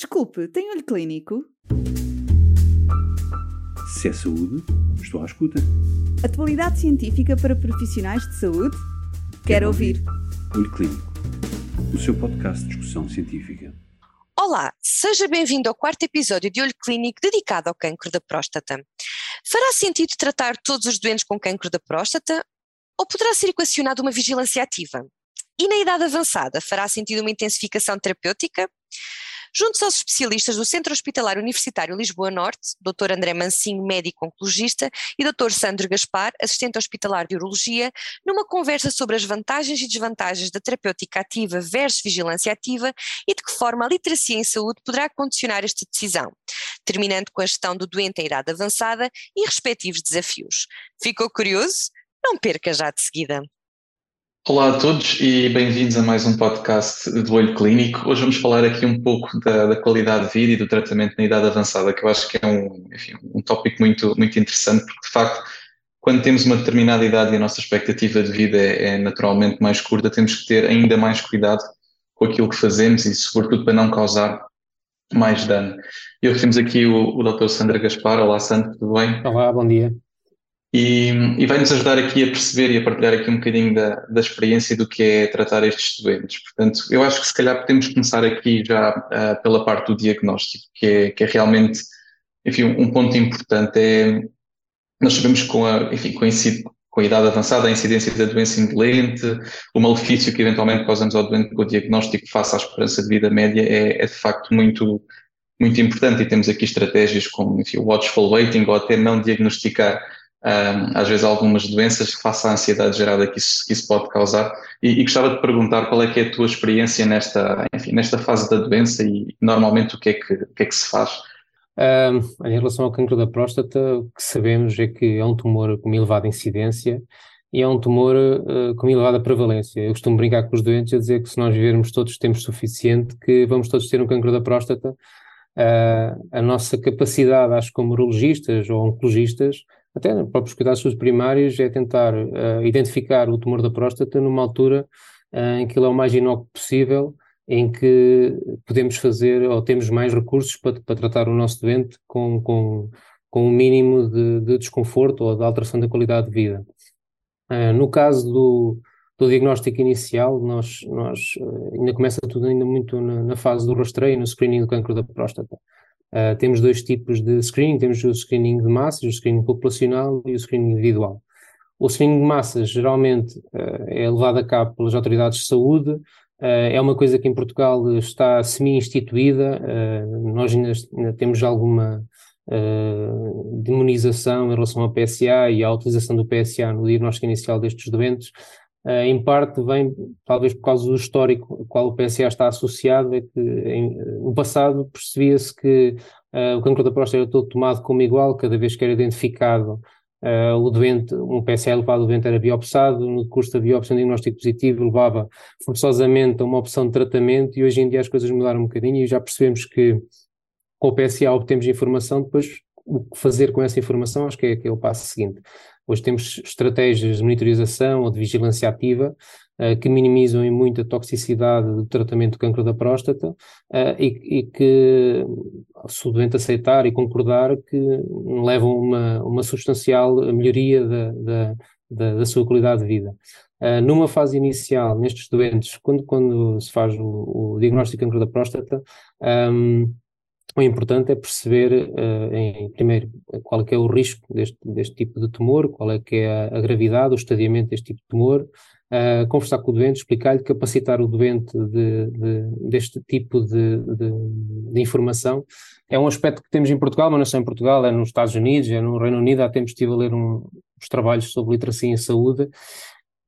Desculpe, tem olho clínico? Se é saúde, estou à escuta. Atualidade científica para profissionais de saúde? Quero ouvir. Olho Clínico, o seu podcast de discussão científica. Olá, seja bem-vindo ao quarto episódio de Olho Clínico dedicado ao cancro da próstata. Fará sentido tratar todos os doentes com cancro da próstata ou poderá ser equacionada uma vigilância ativa? E na idade avançada, fará sentido uma intensificação terapêutica? Juntos aos especialistas do Centro Hospitalar Universitário Lisboa Norte, Dr. André Mancinho, médico oncologista, e Dr. Sandro Gaspar, assistente hospitalar de urologia, numa conversa sobre as vantagens e desvantagens da terapêutica ativa versus vigilância ativa e de que forma a literacia em saúde poderá condicionar esta decisão, terminando com a gestão do doente em idade avançada e respectivos desafios. Ficou curioso? Não perca já de seguida. Olá a todos e bem-vindos a mais um podcast do Olho Clínico. Hoje vamos falar aqui um pouco da, da, qualidade de vida e do tratamento na idade avançada, que eu acho que é um, enfim, um tópico muito, muito interessante, porque de facto, quando temos uma determinada idade e a nossa expectativa de vida é, é naturalmente mais curta, temos que ter ainda mais cuidado com aquilo que fazemos e, sobretudo, para não causar mais dano. E hoje temos aqui o, o Dr. Sandra Gaspar. Olá, Sandra, tudo bem? Olá, bom dia e, e vai-nos ajudar aqui a perceber e a partilhar aqui um bocadinho da, da experiência do que é tratar estes doentes. Portanto, eu acho que se calhar podemos começar aqui já uh, pela parte do diagnóstico, que é, que é realmente, enfim, um ponto importante é, nós sabemos com a, enfim, com a, com a idade avançada, a incidência da doença indolente, o malefício que eventualmente causamos ao doente com o diagnóstico face à esperança de vida média é, é de facto muito, muito importante e temos aqui estratégias como, enfim, watchful waiting ou até não diagnosticar às vezes algumas doenças face à ansiedade gerada que isso, que isso pode causar. E, e, gostava de perguntar qual é que é a tua experiência nesta, enfim, nesta fase da doença e normalmente o que é que, o que, é que se faz? Em relação ao cancro da próstata, o que sabemos é que é um tumor com elevada incidência e é um tumor uh, com elevada prevalência. Eu costumo brincar com os doentes a dizer que se nós vivermos todos tempo suficiente, que vamos todos ter um cancro da próstata. Uh, a nossa capacidade, acho, como urologistas ou oncologistas, até nos próprios cuidados primários, é tentar uh, identificar o tumor da próstata numa altura uh, em que ele é o mais inócuo possível, em que podemos fazer ou temos mais recursos para, para tratar o nosso doente com, com, com um mínimo de, de desconforto ou de alteração da qualidade de vida. Uh, no caso do, do diagnóstico inicial, nós, nós ainda começa tudo ainda muito na, na fase do rastreio, no screening do cancro da próstata. Uh, temos dois tipos de screening, temos o screening de massas, o screening populacional e o screening individual. O screening de massas geralmente uh, é levado a cabo pelas autoridades de saúde, uh, é uma coisa que em Portugal está semi-instituída, nós ainda, ainda, temos alguma demonização em relação ao PSA e à utilização do PSA no diagnóstico inicial destes doentes, Uh, em parte vem, talvez por causa do histórico ao qual o PSA está associado, é que em, no passado percebia-se que uh, o cancro da próstata era todo tomado como igual, cada vez que era identificado uh, o doente, um PSA elevado, o doente era biopsado, no curso da biópsia um diagnóstico positivo levava forçosamente a uma opção de tratamento e hoje em dia as coisas mudaram um bocadinho e já percebemos que com o PSA obtemos informação, depois o que fazer com essa informação acho que é, que é o passo seguinte. Hoje temos estratégias de monitorização ou de vigilância ativa uh, que minimizam em muito a toxicidade do tratamento do cancro da próstata uh, e, e, que, se o doente aceitar e concordar, que levam uma, uma substancial melhoria da, da, da, da sua qualidade de vida. Uh, numa fase inicial, nestes doentes, quando, quando se faz o, o diagnóstico de cancro da próstata, um, o importante é perceber, uh, em, primeiro, qual é, é o risco deste, deste tipo de tumor, qual é que é a, gravidade, o estadiamento deste tipo de tumor, uh, conversar com o doente, explicar-lhe, capacitar o doente de, de, deste tipo de, de, informação. É um aspecto que temos em Portugal, mas não só em Portugal, é nos Estados Unidos, é no Reino Unido, há tempos estive a ler um, trabalhos sobre literacia em saúde,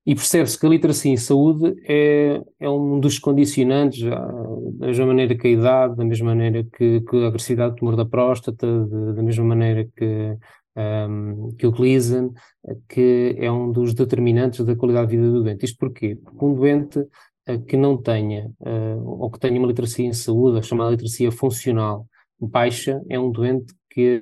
e percebe-se que a literacia em saúde é, é um dos condicionantes, da mesma maneira que a idade, da mesma maneira que, que a agressividade do tumor da próstata, de, da mesma maneira que, um, que o Gleason, que é um dos determinantes da qualidade de vida do doente. Isto porquê? Porque um doente uh, que não tenha, uh, ou que tenha uma literacia em saúde, a chamada literacia funcional baixa, é um doente que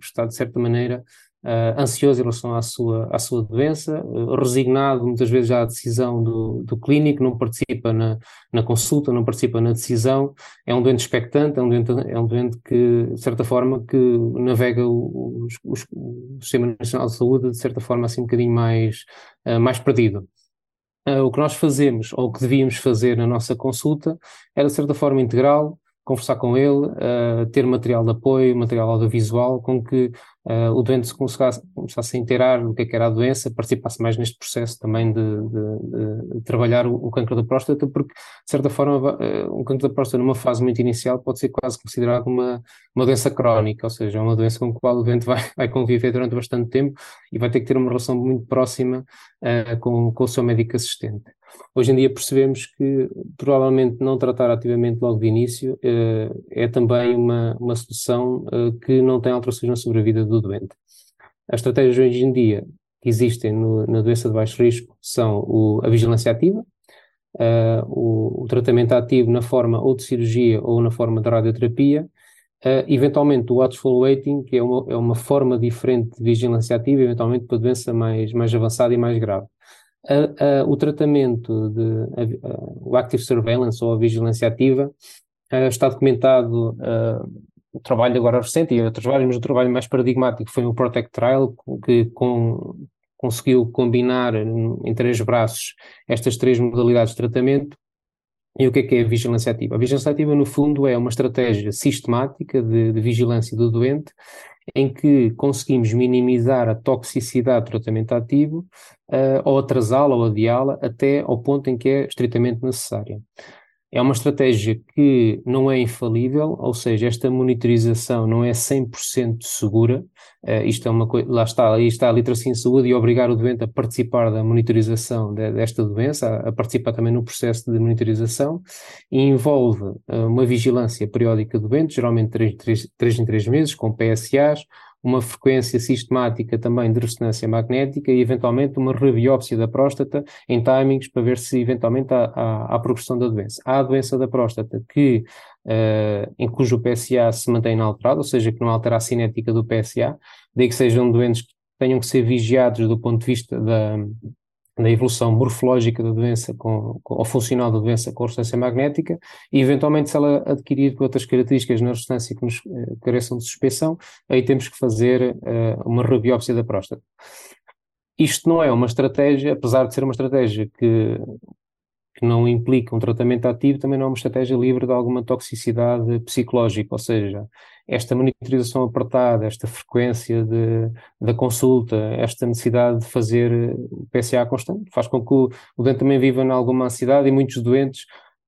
está, de certa maneira, uh, ansioso em relação à sua, à sua doença, uh, resignado muitas vezes à decisão do, do clínico, não participa na, na consulta, não participa na decisão, é um doente expectante, é um doente, é um doente que, de certa forma, que navega o, o, o Sistema Nacional de Saúde, de certa forma, assim um bocadinho mais, uh, mais perdido. Uh, o que nós fazemos, ou o que devíamos fazer na nossa consulta, era de certa forma integral, conversar com ele, uh, ter material de apoio, material audiovisual, com que uh, o doente se começasse, começasse a inteirar do que, é que era a doença, participasse mais neste processo também de, de, de trabalhar o, o da próstata, porque, de certa forma, uh, um cancro da próstata numa fase muito inicial pode ser quase considerado uma, uma doença crónica, ou seja, é uma doença com a qual o doente vai, vai conviver durante bastante tempo e vai ter que ter uma relação muito próxima com, com o seu médico assistente. Hoje em dia percebemos que provavelmente não tratar ativamente logo de início uh, é também uma, uma solução uh, que não tem alterações na sobrevida do doente. As estratégias hoje em dia que existem no, na doença de baixo risco são o, a vigilância ativa, uh, o, o, tratamento ativo na forma ou de cirurgia ou na forma de radioterapia, eventualmente o watchful waiting, que é uma, é uma forma diferente de vigilância ativa, eventualmente para doença mais, mais avançada e mais grave a, a, o tratamento de a, o active surveillance ou a vigilância ativa está documentado o trabalho agora recente e outros trabalhos, mas o trabalho mais paradigmático foi o Protect Trial, que com, conseguiu combinar em três braços estas três modalidades de tratamento. E o que é que é a vigilância ativa? A vigilância ativa, no fundo, é uma estratégia sistemática de, de vigilância do doente em que conseguimos minimizar a toxicidade do tratamento ativo uh, ou atrasá-la ou adiá-la até ao ponto em que é estritamente necessária. É uma estratégia que não é infalível, ou seja, esta monitorização não é 100% segura. Uh, isto é uma coisa, lá está, aí está a literacia em saúde e obrigar o doente a participar da monitorização de, desta doença, a, a, participar também no processo de monitorização, e envolve uh, uma vigilância periódica do doente, geralmente 3 em 3 meses, com PSAs, uma frequência sistemática também de ressonância magnética e eventualmente uma rebiópsia da próstata em timings para ver se eventualmente há, há, há progressão da doença. Há a doença da próstata que, uh, em cujo PSA se mantém inalterado, ou seja, que não altera a cinética do PSA, daí que sejam doentes que tenham que ser vigiados do ponto de vista da, da evolução morfológica da doença com, com, ou funcional da doença com a ressonância magnética e eventualmente se ela adquirir outras características na ressonância que nos eh, careçam de suspeição, aí temos que fazer uh, uma rebiópsia da próstata. Isto não é uma estratégia, apesar de ser uma estratégia que que não implica um tratamento ativo, também não é uma estratégia livre de alguma toxicidade psicológica, ou seja, esta monitorização apertada, esta frequência de, da consulta, esta necessidade de fazer PSA constante, faz com que o, o doente também viva em alguma ansiedade e muitos doentes,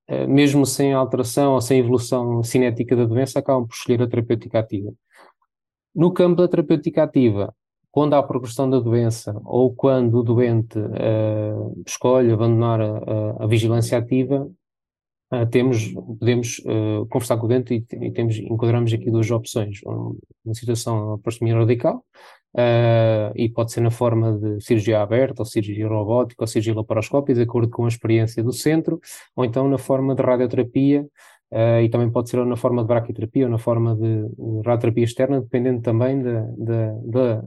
eh, mesmo sem alteração ou sem evolução cinética da doença, acabam por escolher a terapêutica ativa. No campo da terapêutica ativa, quando há progressão da doença ou quando o doente uh, escolhe abandonar a, a vigilância ativa, uh, temos, podemos uh, conversar com o doente e, e, temos, enquadramos aqui duas opções. Uma situação de prostomia radical, e pode ser na forma de cirurgia aberta, ou cirurgia robótica, ou cirurgia laparoscópica, de acordo com a experiência do centro, ou então na forma de radioterapia, Uh, e também pode ser na forma de braquiterapia ou na forma de, radioterapia externa, dependendo também da,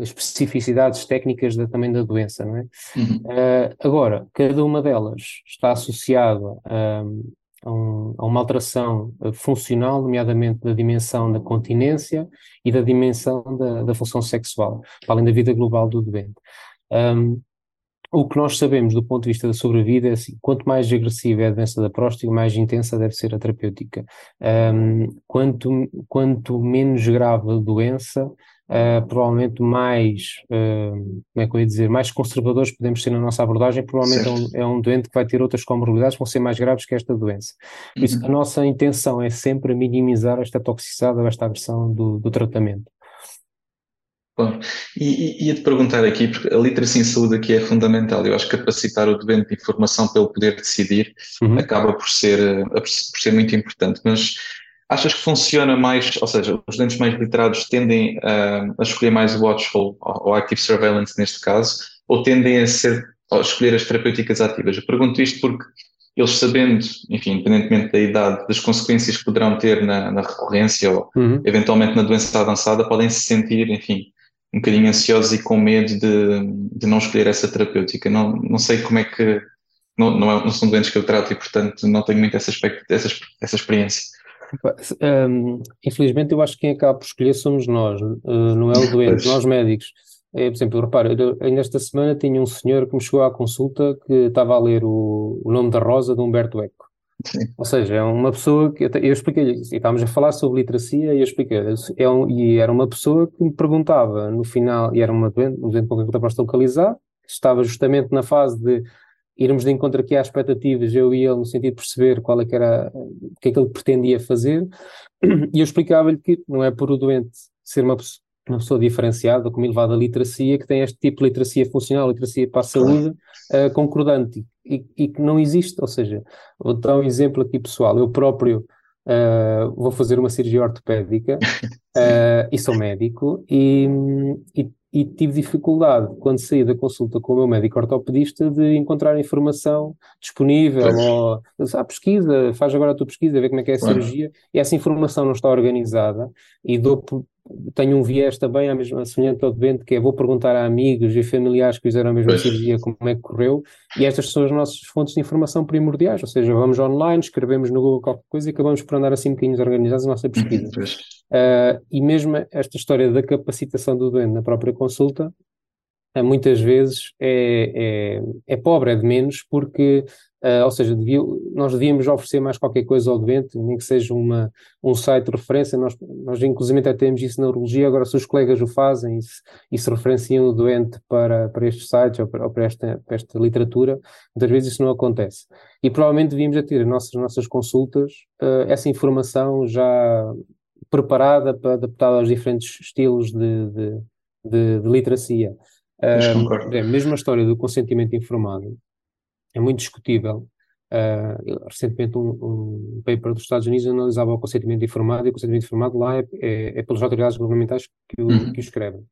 especificidades técnicas da, também da doença, não é? Uhum. Uh, agora, cada uma delas está associada a, a, um, a, uma alteração funcional, nomeadamente da dimensão da continência e da dimensão da, da função sexual, além da vida global do doente. Um, o que nós sabemos do ponto de vista da sobrevida é assim, quanto mais agressiva é a doença da próstata, mais intensa deve ser a terapêutica. Um, quanto, quanto menos grave a doença, uh, provavelmente mais, uh, como é que eu ia dizer, mais conservadores podemos ser na nossa abordagem, provavelmente é um, é um, doente que vai ter outras comorbidades que vão ser mais graves que esta doença. Por isso, uhum. a nossa intenção é sempre minimizar esta toxicidade ou esta agressão do, do tratamento. Claro. E, e ia-te perguntar aqui, porque a literacia em saúde aqui é fundamental. Eu acho que capacitar o doente de informação para ele poder decidir uhum. acaba por ser, por ser muito importante. Mas Achas que funciona mais, ou seja, os doentes mais literados tendem a, a escolher mais o watchful ou active surveillance neste caso, ou tendem a ser a escolher as terapêuticas ativas? Eu pergunto isto porque eles sabendo, enfim, independentemente da idade, das consequências que poderão ter na, na recorrência ou uhum. eventualmente na doença avançada, podem se sentir, enfim, um bocadinho ansiosos e com medo de, de não escolher essa terapêutica. Não, não sei como é que. Não, não, é, não são doentes que eu trato e, portanto, não tenho muito essa, essa, essa experiência. Um, infelizmente, eu acho que quem acaba por escolher somos nós, uh, não é o doente, nós médicos. É, por exemplo, repara, ainda esta semana tinha um senhor que me chegou à consulta que estava a ler o, o nome da Rosa de Humberto Eco. Sim. Ou seja, é uma pessoa que eu, eu expliquei-lhe, estávamos a falar sobre literacia e eu expliquei é um, e era uma pessoa que me perguntava no final, e era uma doente, um doente com quem eu localizar, estava justamente na fase de irmos de encontro aqui às expectativas, eu e ele, no sentido de perceber qual é que era, o que é que ele pretendia fazer, e eu explicava-lhe que não é por o doente ser uma pessoa, uma pessoa diferenciada, como elevada literacia, que tem este tipo de literacia funcional, literacia para a saúde, uh, concordante, e, e, que não existe, ou seja, vou dar um exemplo aqui pessoal, eu próprio uh, vou fazer uma cirurgia ortopédica uh, e sou médico, e, e e tive dificuldade, quando saí da consulta com o meu médico ortopedista, de encontrar informação disponível, ou ah, pesquisa, faz agora a tua pesquisa, vê como é que é a cirurgia, e essa informação não está organizada, e dou tenho um viés também, à mesma semelhante ao doente, que é vou perguntar a amigos e familiares que fizeram a mesma cirurgia como é que correu, e estas são as nossas fontes de informação primordiais, ou seja, vamos online, escrevemos no Google qualquer coisa e acabamos por andar assim um bocadinho organizados a nossa pesquisa. Uh, e mesmo esta história da capacitação do doente na própria consulta, muitas vezes é, é, é pobre, é de menos, porque Uh, ou seja, devia, nós devíamos oferecer mais qualquer coisa ao doente, nem que seja uma, um site de referência, nós, nós inclusive até temos isso na urologia, agora se os colegas o fazem e se, e se referenciam o doente para, para estes sites ou para, ou para, esta, para esta literatura, muitas vezes isso não acontece. E provavelmente devíamos ter as nossas, nossas consultas uh, essa informação já preparada para adaptada aos diferentes estilos de, de, de, de literacia. Uh, mesmo a história do consentimento informado, é muito discutível. Uh, recentemente um, um, paper dos Estados Unidos analisava o consentimento informado e o consentimento informado lá é, é, é pelas autoridades governamentais que o, uhum. que o escrevem.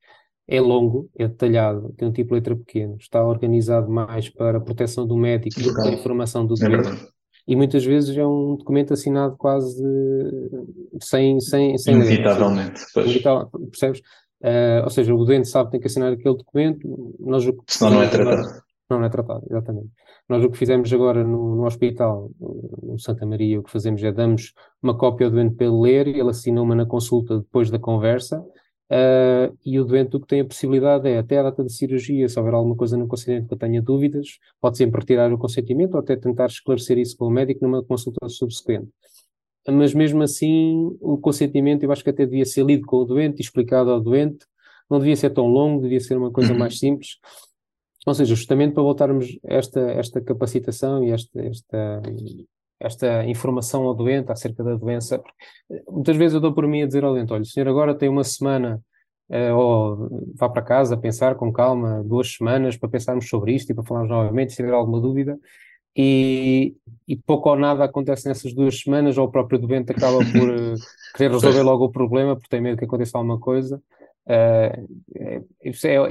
É longo, é detalhado, tem um tipo de letra pequeno, está organizado mais para a proteção do médico do que para a informação do é doente. É e muitas vezes é um documento assinado quase sem, sem, sem Inevitavelmente, percebes? Uh, ou seja, o doente sabe que tem que assinar aquele documento, nós Senão não é tratado. Não, não é tratado, exatamente. Nós o que fizemos agora no, no, hospital, no Santa Maria, o que fazemos é damos uma cópia ao doente para ele ler, ele assina uma na consulta depois da conversa, uh, e o doente o que tem a possibilidade é, até a data de cirurgia, se houver alguma coisa no consentimento que eu tenha dúvidas, pode sempre retirar o consentimento ou até tentar esclarecer isso com o médico numa consulta subsequente. Mas mesmo assim, o consentimento eu acho que até devia ser lido com o doente explicado ao doente, não devia ser tão longo, devia ser uma coisa uhum. mais simples, ou seja, justamente para voltarmos esta, esta capacitação e esta, esta, esta informação ao doente acerca da doença. Muitas vezes eu dou por mim a dizer ao doente: olha, o senhor agora tem uma semana, uh, ou vá para casa pensar com calma, duas semanas para pensarmos sobre isto e para falarmos novamente, se tiver alguma dúvida. E, e, pouco ou nada acontece nessas duas semanas, ou o próprio doente acaba por uh, querer resolver logo o problema, porque tem medo que aconteça alguma coisa. Uh, é,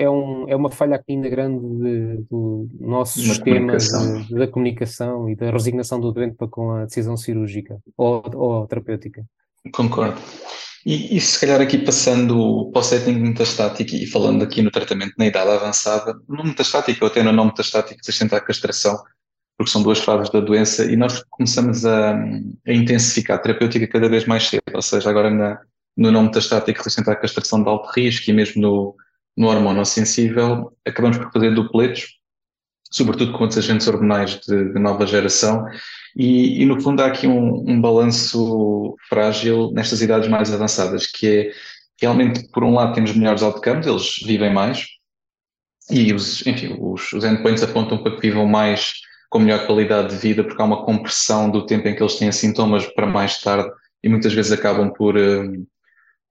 é, um, é uma falha ainda grande de, do nosso Uma sistema de, da comunicação e da resignação do doente para com a decisão cirúrgica ou, ou terapêutica. Concordo. E, e, se calhar aqui passando para o setting metastático e falando aqui no tratamento na idade avançada, no metastático ou até no não metastático, resistente à castração, porque são duas fases da doença, e nós começamos a, a intensificar a terapêutica cada vez mais cedo, ou seja, agora na, no não metastático resistente à castração de alto risco e mesmo no, no hormono sensível, acabamos por fazer dupletos, sobretudo com outros agentes hormonais de, de nova geração, e, e, no fundo há aqui um, um balanço frágil nestas idades mais avançadas, que é realmente, por um lado, temos melhores outcomes, eles vivem mais, e os, enfim, os, os endpoints apontam para que vivam mais com melhor qualidade de vida, porque há uma compressão do tempo em que eles têm sintomas para mais tarde e muitas vezes acabam por, eh,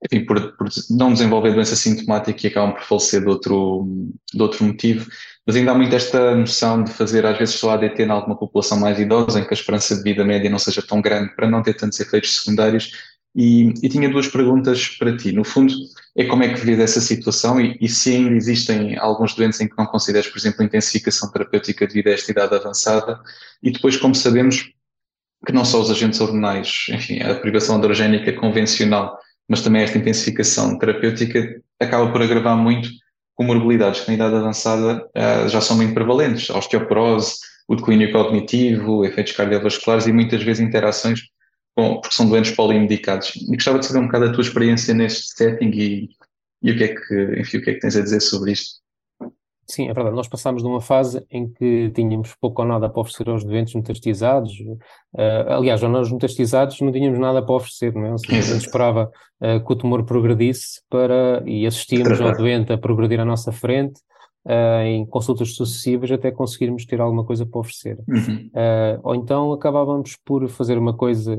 enfim, por, por, não desenvolver doença sintomática e acabam por falecer de outro, de outro motivo. Mas ainda há muito esta noção de fazer, às vezes, só ADT em alguma população mais idosa, em que a esperança de vida média não seja tão grande para não ter tantos efeitos secundários. E, e tinha duas perguntas para ti. No fundo, é como é que vês essa situação e, e, se ainda existem alguns doentes em que não consideres, por exemplo, intensificação terapêutica devido a esta idade avançada. E depois, como sabemos, que não só os agentes hormonais, enfim, a privação androgénica convencional mas também esta intensificação terapêutica acaba por agravar muito comorbilidades que na idade avançada uh, já são muito prevalentes, a osteoporose, o declínio cognitivo, efeitos cardiovasculares e muitas vezes interações com, porque são doentes polimedicados. E gostava de saber um bocado a tua experiência neste setting e, e o que é que, enfim, o que é que tens a dizer sobre isto. Sim, é verdade. Nós passámos de uma fase em que tínhamos pouco ou nada para oferecer aos doentes metastizados. Uh, aliás, nós metastizados não tínhamos nada para oferecer, não é? Ou seja, a gente esperava uh, que o tumor progredisse para, e assistíamos ao doente a progredir à nossa frente uh, em consultas sucessivas até conseguirmos ter alguma coisa para oferecer. Uhum. ou então acabávamos por fazer uma coisa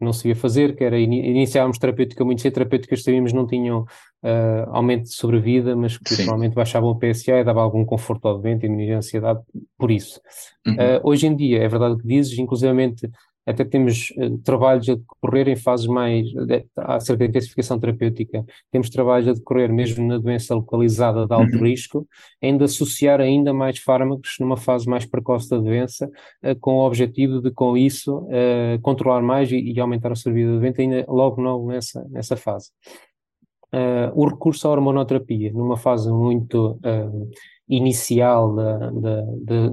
que não se ia fazer, que era in iniciávamos terapêutica muito cedo, terapêuticas que sabíamos não tinham uh, aumento de sobrevida, mas que Sim. provavelmente baixavam o PSA e dava algum conforto ao doente e diminuía a ansiedade por isso. Uhum. Uh, hoje em dia, é verdade o que dizes, inclusivamente até temos uh, trabalhos a decorrer em fases mais, de, acerca da intensificação terapêutica, temos trabalhos a decorrer mesmo na doença localizada de alto uhum. risco, ainda associar ainda mais fármacos numa fase mais precoce da doença, uh, com o objetivo de, com isso, uh, controlar mais e, e, aumentar a sobrevida do doente ainda logo, logo nessa, nessa fase. o recurso à hormonoterapia, numa fase muito inicial da, da, da,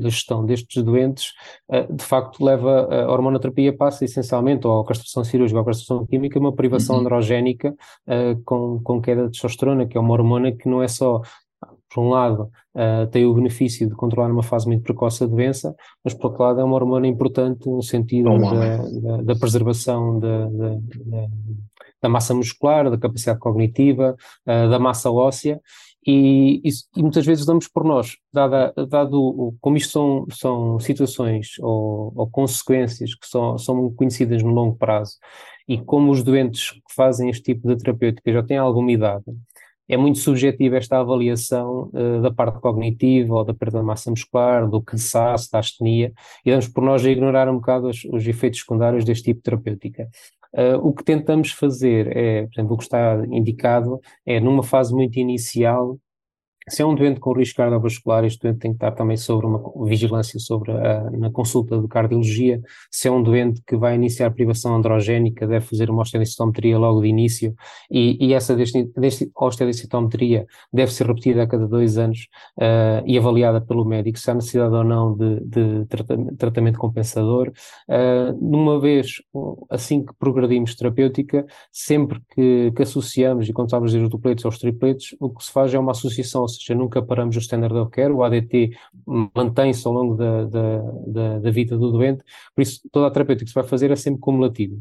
da, gestão destes doentes, eh, de facto leva a hormonoterapia passa essencialmente, ou a castração cirúrgica ou a castração química, uma privação uhum. androgénica uh, com, com queda de testosterona, que é uma hormona que não é só por um lado, uh, tem o benefício de controlar uma fase muito precoce da doença, mas por outro lado é uma hormona importante no sentido da, da, da, preservação da, da, massa muscular, da capacidade cognitiva, uh, da massa óssea, e, e, e, muitas vezes damos por nós, dada, dado como isto são, são situações ou, ou, consequências que são, são conhecidas no longo prazo, e como os doentes que fazem este tipo de terapêutica já têm alguma idade, é muito subjetiva esta avaliação uh, da parte cognitiva ou da perda de massa muscular, do cansaço, da astenia, e damos por nós a ignorar um bocado os, os efeitos secundários deste tipo de terapêutica. Uh, o que tentamos fazer é, por exemplo, o que está indicado é numa fase muito inicial se é um doente com risco cardiovascular, este doente tem que estar também sobre uma vigilância sobre a, na consulta de cardiologia. Se é um doente que vai iniciar privação androgénica, deve fazer uma osteodicitometria logo de início e, e essa osteodicitometria deve ser repetida a cada dois anos uh, e avaliada pelo médico se há necessidade ou não de, de tratamento, tratamento compensador. Uh, numa vez, assim que progredimos terapêutica, sempre que, que associamos, e quando estamos a dizer os dupletos aos tripletos, o que se faz é uma associação seja, nunca paramos o standard of care, o ADT mantém-se ao longo da, da, da, da, vida do doente, por isso toda a terapêutica que se vai fazer é sempre cumulativa.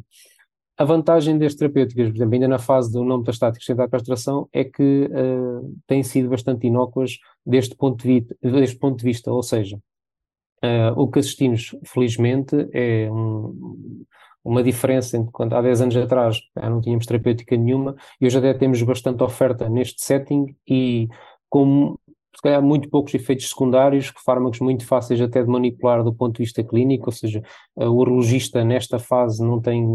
A vantagem das terapêuticas, por exemplo, ainda na fase do não metastático sem castração, é que uh, têm sido bastante inócuas deste ponto de, vista, deste ponto de vista, ou seja, uh, o que assistimos, felizmente, é um, uma diferença entre quando há 10 anos atrás não tínhamos terapêutica nenhuma e hoje até temos bastante oferta neste setting e com se calhar muito poucos efeitos secundários, fármacos muito fáceis até de manipular do ponto de vista clínico, ou seja, o urologista nesta fase não tem,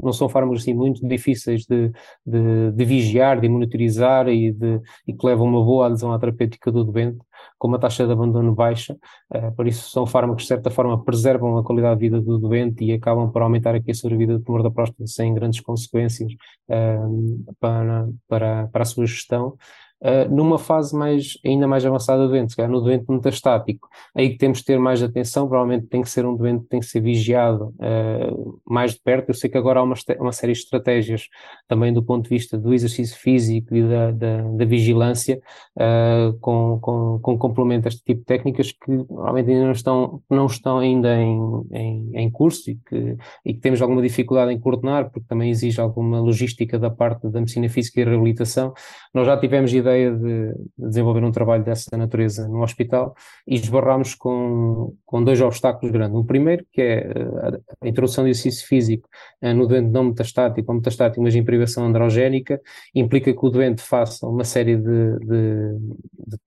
não são fármacos assim muito difíceis de, de, de vigiar, de monitorizar e, de, e que levam uma boa adesão à terapêutica do doente, com uma taxa de abandono baixa, uh, por isso são fármacos que de certa forma preservam a qualidade de vida do doente e acabam por aumentar aqui a sobrevida do tumor da próstata sem grandes consequências uh, para, para, para a sua gestão uh, numa fase mais, ainda mais avançada do doente, no doente metastático. Aí que temos de ter mais atenção, provavelmente tem que ser um doente que tem que ser vigiado uh, mais de perto. Eu sei que agora há uma, uma série de estratégias também do ponto de vista do exercício físico e da, da, da vigilância, uh, com, com, com complemento a este tipo de técnicas que provavelmente ainda não estão, não estão ainda em, em, em curso e que, e que temos alguma dificuldade em coordenar, porque também exige alguma logística da parte da medicina física e reabilitação. Nós já tivemos ideia ideia de desenvolver um trabalho dessa natureza no hospital e esbarramos com, com dois obstáculos grandes. O primeiro, que é eh, a introdução de exercício físico eh, no doente não metastático ou metastático, mas em privação androgénica, implica que o doente faça uma série de, de,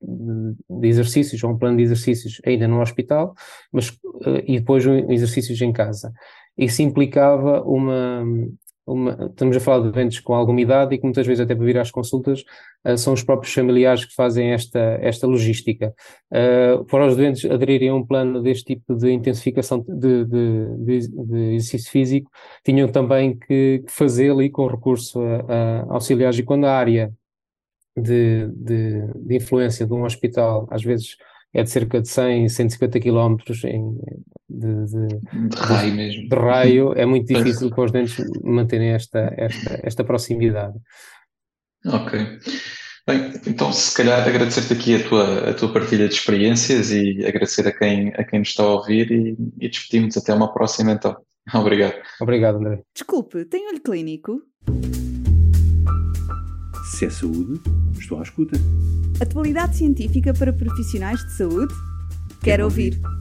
de, de exercícios, ou um plano de exercícios ainda no hospital, mas, eh, e depois exercícios em casa. Isso implicava uma uma, estamos a falar de doentes com alguma idade e que muitas vezes até para vir às consultas uh, são os próprios familiares que fazem esta, esta logística. Uh, para os doentes aderirem a um plano deste tipo de intensificação de, de, de, de exercício físico, tinham também que fazê-lo com recurso a, a auxiliares e quando a área de, de, de influência de um hospital, às vezes é de cerca de 100, 150 quilómetros em, de, de, de, raio mesmo. De raio, é muito difícil para os dentes manterem esta, esta, esta proximidade. Ok. Bem, então se calhar agradecer-te aqui a tua, a tua partilha de experiências e agradecer a quem, a quem nos está a ouvir e, e despedirmos até uma próxima então. Obrigado. Obrigado, André. Desculpe, tem olho clínico? Se é saúde, estou à escuta. Atualidade científica para profissionais de saúde? Quero, Quero ouvir. ouvir.